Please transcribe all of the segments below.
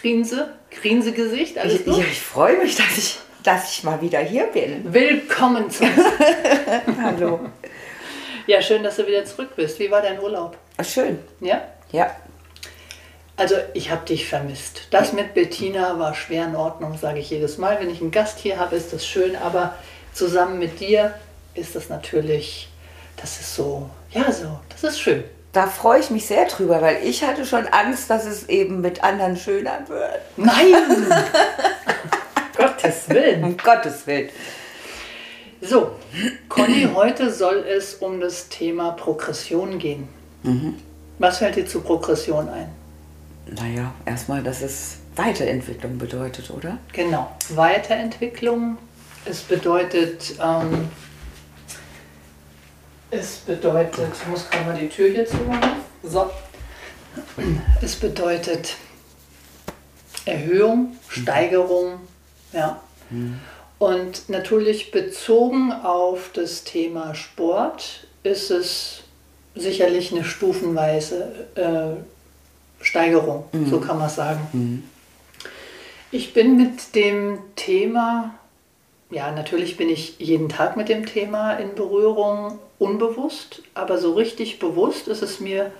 Grinse? Grinsegesicht? Alles Ich, gut? ja, ich freue mich, dass ich, dass ich mal wieder hier bin. Willkommen zu uns. Hallo. ja, schön, dass du wieder zurück bist. Wie war dein Urlaub? Schön. Ja? Ja. Also ich habe dich vermisst. Das mit Bettina war schwer in Ordnung, sage ich jedes Mal. Wenn ich einen Gast hier habe, ist das schön, aber zusammen mit dir ist das natürlich, das ist so, ja so, das ist schön. Da freue ich mich sehr drüber, weil ich hatte schon Angst, dass es eben mit anderen schöner wird. Nein! Gottes Willen. Um Gottes Willen. So, Conny, heute soll es um das Thema Progression gehen. Was fällt dir zu Progression ein? Naja, erstmal, dass es Weiterentwicklung bedeutet, oder? Genau, Weiterentwicklung. Es bedeutet, ähm, es bedeutet, ich muss gerade mal die Tür hier zumachen. So. Es bedeutet Erhöhung, Steigerung, ja. Und natürlich bezogen auf das Thema Sport ist es sicherlich eine stufenweise äh, Steigerung, so kann man sagen. Ich bin mit dem Thema, ja, natürlich bin ich jeden Tag mit dem Thema in Berührung, unbewusst, aber so richtig bewusst ist es mir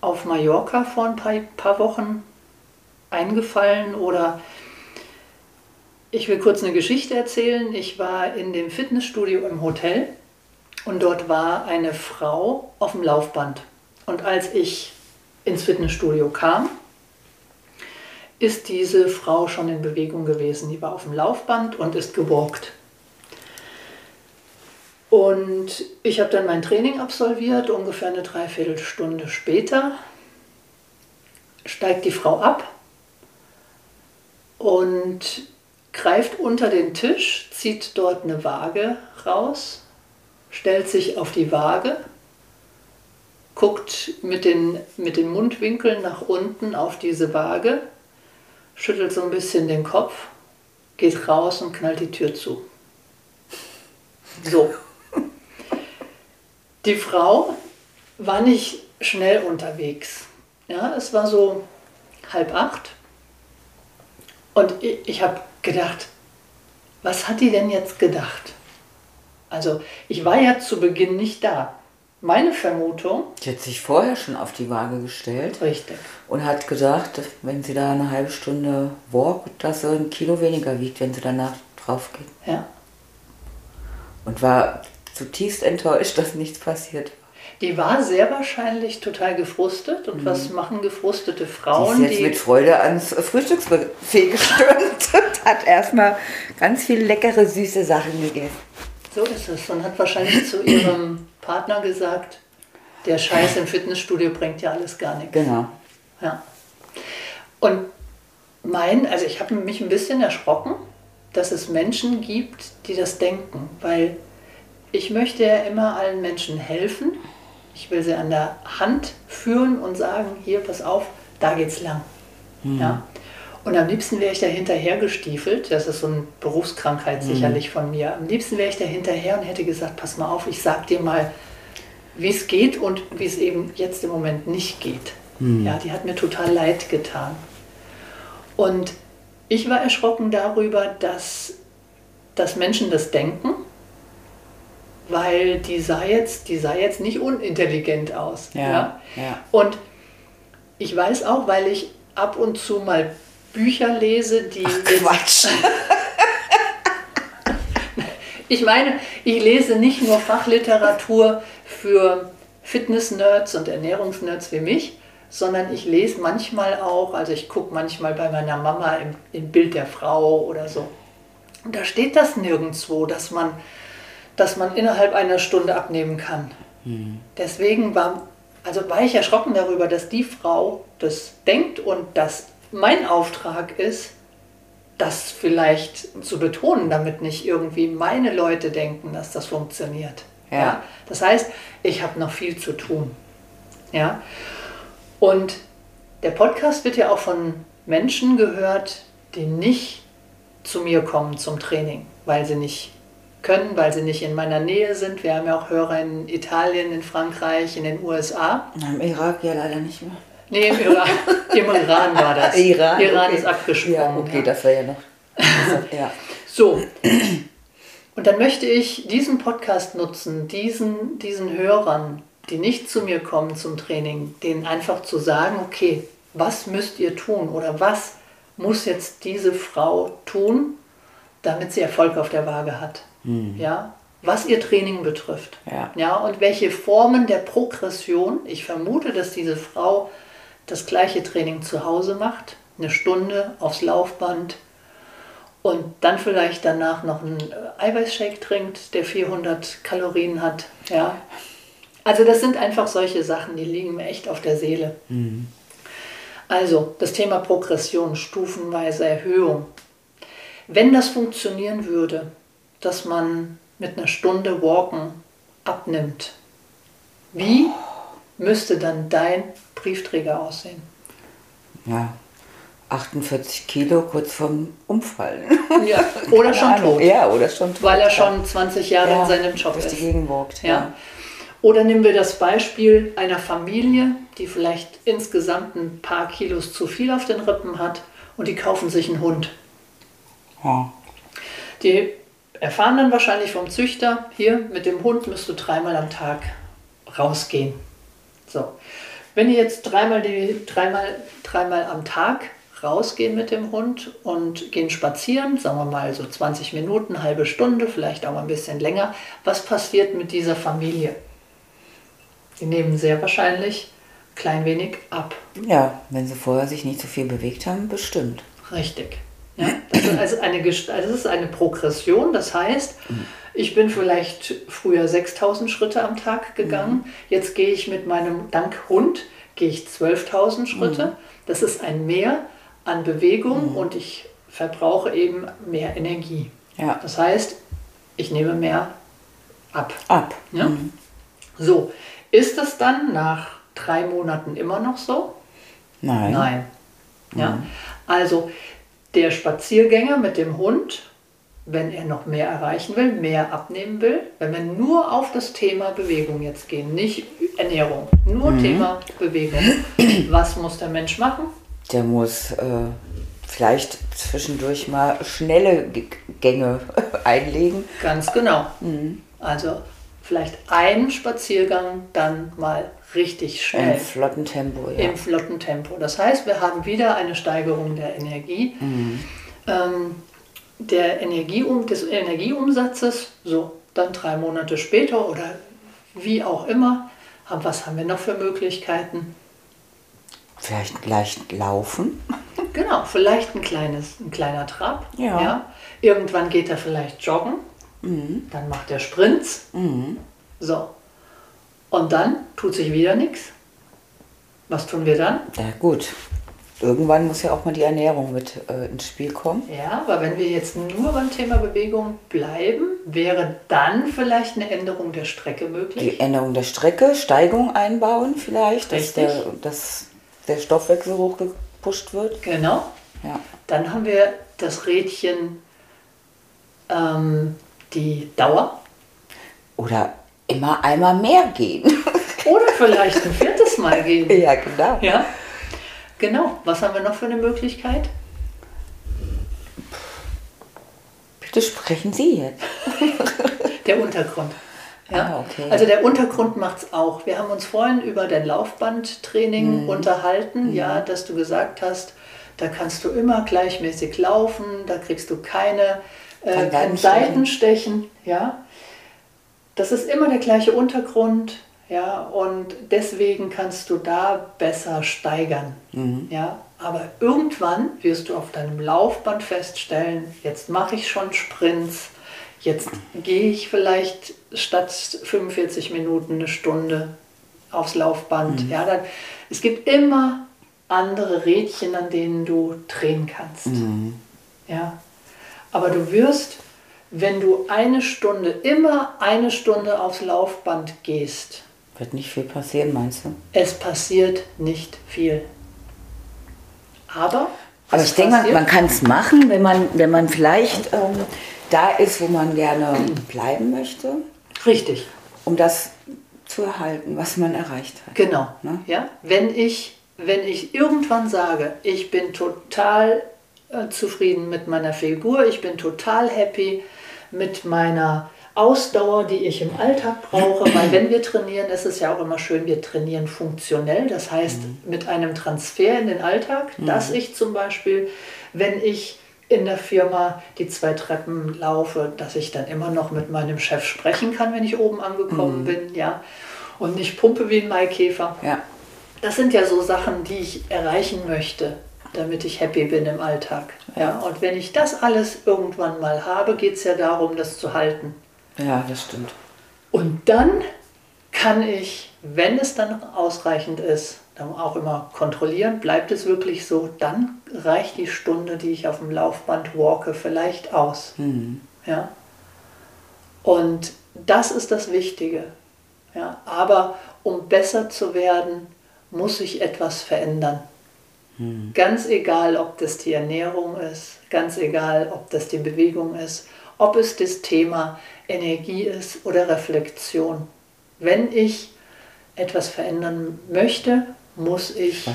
auf Mallorca vor ein paar, paar Wochen eingefallen oder ich will kurz eine Geschichte erzählen. Ich war in dem Fitnessstudio im Hotel und dort war eine Frau auf dem Laufband. Und als ich ins Fitnessstudio kam, ist diese Frau schon in Bewegung gewesen. Die war auf dem Laufband und ist gewalkt. Und ich habe dann mein Training absolviert, ungefähr eine Dreiviertelstunde später steigt die Frau ab und greift unter den Tisch, zieht dort eine Waage raus, stellt sich auf die Waage, guckt mit den, mit den Mundwinkeln nach unten auf diese Waage, schüttelt so ein bisschen den Kopf, geht raus und knallt die Tür zu. So. Die Frau war nicht schnell unterwegs. Ja, es war so halb acht. Und ich, ich habe gedacht, was hat die denn jetzt gedacht? Also, ich war ja zu Beginn nicht da. Meine Vermutung, Die hat sich vorher schon auf die Waage gestellt richtig. und hat gesagt, dass wenn sie da eine halbe Stunde walkt, dass sie ein Kilo weniger wiegt, wenn sie danach drauf geht. Ja. Und war zutiefst enttäuscht, dass nichts passiert. Die war sehr wahrscheinlich total gefrustet. Und was machen gefrustete Sie ist Frauen? jetzt mit Freude ans Frühstücksbuffet gestürmt und hat erstmal ganz viel leckere, süße Sachen gegessen. so ist es. Und hat wahrscheinlich zu ihrem Partner gesagt, der Scheiß im Fitnessstudio bringt ja alles gar nichts. Genau. Ja. Und mein, also ich habe mich ein bisschen erschrocken, dass es Menschen gibt, die das denken, weil ich möchte ja immer allen Menschen helfen. Ich will sie an der Hand führen und sagen, hier, pass auf, da geht's lang. Ja. Und am liebsten wäre ich da hinterher gestiefelt. Das ist so eine Berufskrankheit sicherlich von mir. Am liebsten wäre ich da hinterher und hätte gesagt, pass mal auf, ich sag dir mal, wie es geht und wie es eben jetzt im Moment nicht geht. Ja, die hat mir total leid getan. Und ich war erschrocken darüber, dass, dass Menschen das denken, weil die sah jetzt, die sah jetzt nicht unintelligent aus. Ja, ja. Und ich weiß auch, weil ich ab und zu mal Bücher lese, die jetzt- Quatsch. Ich meine, ich lese nicht nur Fachliteratur für Fitness-Nerds und Ernährungsnerds wie mich, sondern ich lese manchmal auch, also ich gucke manchmal bei meiner Mama im, im Bild der Frau oder so. Und da steht das nirgendwo, dass man, dass man innerhalb einer Stunde abnehmen kann. Mhm. Deswegen war, also war ich erschrocken darüber, dass die Frau das denkt und dass mein Auftrag ist, das vielleicht zu betonen, damit nicht irgendwie meine Leute denken, dass das funktioniert. Ja. ja? Das heißt, ich habe noch viel zu tun. Ja? Und der Podcast wird ja auch von Menschen gehört, die nicht zu mir kommen zum Training, weil sie nicht können, weil sie nicht in meiner Nähe sind. Wir haben ja auch Hörer in Italien, in Frankreich, in den USA. Im Irak ja leider nicht mehr. Nee, im Iran, im Iran war das. Iran, Iran okay. ist abgesprungen. Ja, okay, ja. das war ja noch. Also, ja. So. Und dann möchte ich diesen Podcast nutzen, diesen, diesen Hörern, die nicht zu mir kommen zum Training, denen einfach zu sagen, okay, was müsst ihr tun oder was muss jetzt diese Frau tun, damit sie Erfolg auf der Waage hat? Mhm. Ja, was ihr Training betrifft. Ja. ja, und welche Formen der Progression, ich vermute, dass diese Frau das gleiche Training zu Hause macht, eine Stunde aufs Laufband und dann vielleicht danach noch einen Eiweißshake trinkt, der 400 Kalorien hat. Ja. Also das sind einfach solche Sachen, die liegen mir echt auf der Seele. Mhm. Also das Thema Progression, stufenweise Erhöhung. Wenn das funktionieren würde, dass man mit einer Stunde Walken abnimmt, wie müsste dann dein Briefträger aussehen? Ja, 48 Kilo kurz vorm Umfallen. Ja, oder schon tot. Ja, oder schon tot. Weil er schon 20 Jahre ja, in seinem Job ist. Ja. ja. Oder nehmen wir das Beispiel einer Familie, die vielleicht insgesamt ein paar Kilos zu viel auf den Rippen hat und die kaufen sich einen Hund. Ja. Die erfahren dann wahrscheinlich vom Züchter, hier mit dem Hund müsst du dreimal am Tag rausgehen. So. Wenn ihr jetzt dreimal, die, dreimal, dreimal am Tag rausgehen mit dem Hund und gehen spazieren, sagen wir mal so 20 Minuten, halbe Stunde, vielleicht auch ein bisschen länger, was passiert mit dieser Familie? Die nehmen sehr wahrscheinlich klein wenig ab. Ja, wenn sie vorher sich nicht so viel bewegt haben, bestimmt. Richtig. Ja, das, ist also eine, also das ist eine Progression, das heißt, ich bin vielleicht früher 6000 Schritte am Tag gegangen, mhm. jetzt gehe ich mit meinem, dank Hund, gehe ich 12.000 Schritte. Mhm. Das ist ein Mehr an Bewegung mhm. und ich verbrauche eben mehr Energie. Ja. Das heißt, ich nehme mehr ab. Ab. Ja? Mhm. So, ist das dann nach drei Monaten immer noch so? Nein. Nein. Ja? Mhm. Also der Spaziergänger mit dem Hund, wenn er noch mehr erreichen will, mehr abnehmen will, wenn wir nur auf das Thema Bewegung jetzt gehen, nicht Ernährung, nur mhm. Thema Bewegung, was muss der Mensch machen? Der muss äh, vielleicht zwischendurch mal schnelle Gänge einlegen. Ganz genau. Mhm. Also vielleicht einen Spaziergang dann mal richtig schnell. Im flotten Tempo, ja. Im flotten Tempo. Das heißt, wir haben wieder eine Steigerung der Energie, mhm. ähm, der Energieum, des Energieumsatzes. So, dann drei Monate später oder wie auch immer, was haben wir noch für Möglichkeiten? Vielleicht leicht laufen. Genau, vielleicht ein, kleines, ein kleiner Trab. Ja. ja. Irgendwann geht er vielleicht joggen. Mhm. Dann macht er Sprints. Mhm. So, und dann tut sich wieder nichts. Was tun wir dann? Ja gut, irgendwann muss ja auch mal die Ernährung mit äh, ins Spiel kommen. Ja, aber wenn wir jetzt nur beim Thema Bewegung bleiben, wäre dann vielleicht eine Änderung der Strecke möglich? Die Änderung der Strecke, Steigung einbauen vielleicht, dass der, dass der Stoffwechsel hochgepusht wird. Genau. Ja. Dann haben wir das Rädchen, ähm, die Dauer. Oder immer einmal mehr gehen. Oder vielleicht ein viertes Mal gehen. Ja, genau. Ja, genau. Was haben wir noch für eine Möglichkeit? Bitte sprechen Sie jetzt. Der Untergrund. Ja? Ah, okay. Also der Untergrund macht es auch. Wir haben uns vorhin über dein Laufbandtraining mhm. unterhalten, mhm. ja, dass du gesagt hast, da kannst du immer gleichmäßig laufen, da kriegst du keine äh, Kann kann nicht Seiten stechen, ja. Das ist immer der gleiche Untergrund, ja, und deswegen kannst du da besser steigern, ja. Aber irgendwann wirst du auf deinem Laufband feststellen, jetzt mache ich schon Sprints, jetzt gehe ich vielleicht statt 45 Minuten eine Stunde aufs Laufband, ja. Dann, es gibt immer andere Rädchen, an denen du drehen kannst, ja. Aber du wirst, wenn du eine Stunde, immer eine Stunde aufs Laufband gehst, Wird nicht viel passieren, meinst du? es passiert nicht viel. Aber, Aber ich denke, man kann es machen, wenn man, wenn man vielleicht ähm, da ist, wo man gerne bleiben möchte, Richtig, um das zu erhalten, was man erreicht hat. genau. Ne? Ja? Wenn, ich, wenn ich irgendwann sage, ich bin total äh, zufrieden mit meiner Figur, ich bin total happy mit meiner Ausdauer, die ich im Alltag brauche, weil wenn wir trainieren, ist es ja auch immer schön, wir trainieren funktionell, das heißt mit einem Transfer in den Alltag, dass ich zum Beispiel, wenn ich in der Firma die zwei Treppen laufe, dass ich dann immer noch mit meinem Chef sprechen kann, wenn ich oben angekommen bin, ja, und nicht pumpe wie ein Maikäfer. Ja. Das sind ja so Sachen, die ich erreichen möchte, damit ich happy bin im Alltag. Ja, und wenn ich das alles irgendwann mal habe, geht es ja darum, das zu halten. ja, das stimmt. Und dann kann ich, wenn es dann ausreichend ist, dann auch immer kontrollieren, bleibt es wirklich so, dann reicht die Stunde, die ich auf dem Laufband walke, vielleicht aus. Ja? Und das ist das Wichtige. Ja? Aber um besser zu werden, muss ich etwas verändern. Ganz egal, ob das die Ernährung ist, ganz egal, ob das die Bewegung ist, ob es das Thema Energie ist oder Reflexion. Wenn ich etwas verändern möchte, muss ich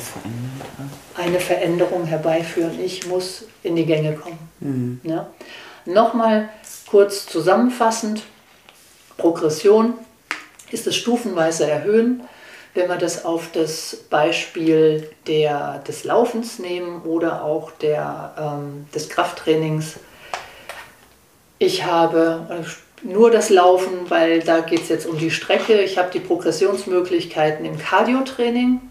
eine Veränderung herbeiführen. Ich muss in die Gänge kommen. Ja. Nochmal kurz zusammenfassend. Progression ist das stufenweise Erhöhen. Wenn wir das auf das Beispiel der, des Laufens nehmen oder auch der, ähm, des Krafttrainings. Ich habe äh, nur das Laufen, weil da geht es jetzt um die Strecke. Ich habe die Progressionsmöglichkeiten im Cardio-Training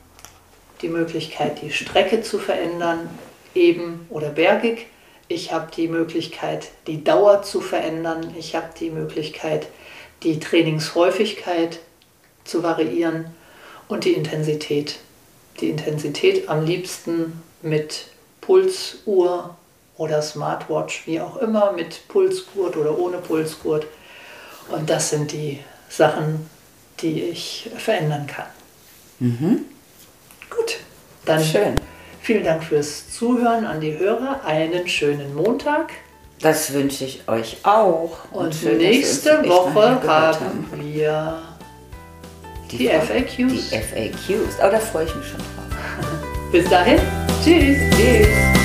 die Möglichkeit, die Strecke zu verändern, eben oder bergig. Ich habe die Möglichkeit, die Dauer zu verändern. Ich habe die Möglichkeit, die Trainingshäufigkeit zu variieren und die Intensität. Die Intensität am liebsten mit Pulsuhr oder Smartwatch, wie auch immer, mit Pulsgurt oder ohne Pulsgurt. Und das sind die Sachen, die ich verändern kann. Gut, dann Schön. vielen Dank fürs Zuhören an die Hörer. Einen schönen Montag. Das wünsche ich euch auch. Und, schön, dass wir nächste Woche haben wir die Frage- FAQs. Die FAQs. Oh, da freue ich mich schon drauf. Bis dahin. Tschüss. Tschüss.